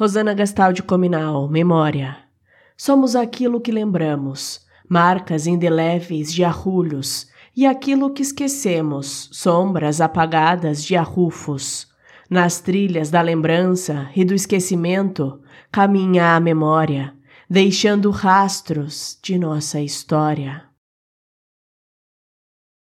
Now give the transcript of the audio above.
Rosana Gastaldi Cominal, Memória. Somos aquilo que lembramos, marcas indeléveis de arrulhos, e aquilo que esquecemos, sombras apagadas de arrufos. Nas trilhas da lembrança e do esquecimento, caminha a memória, deixando rastros de nossa história.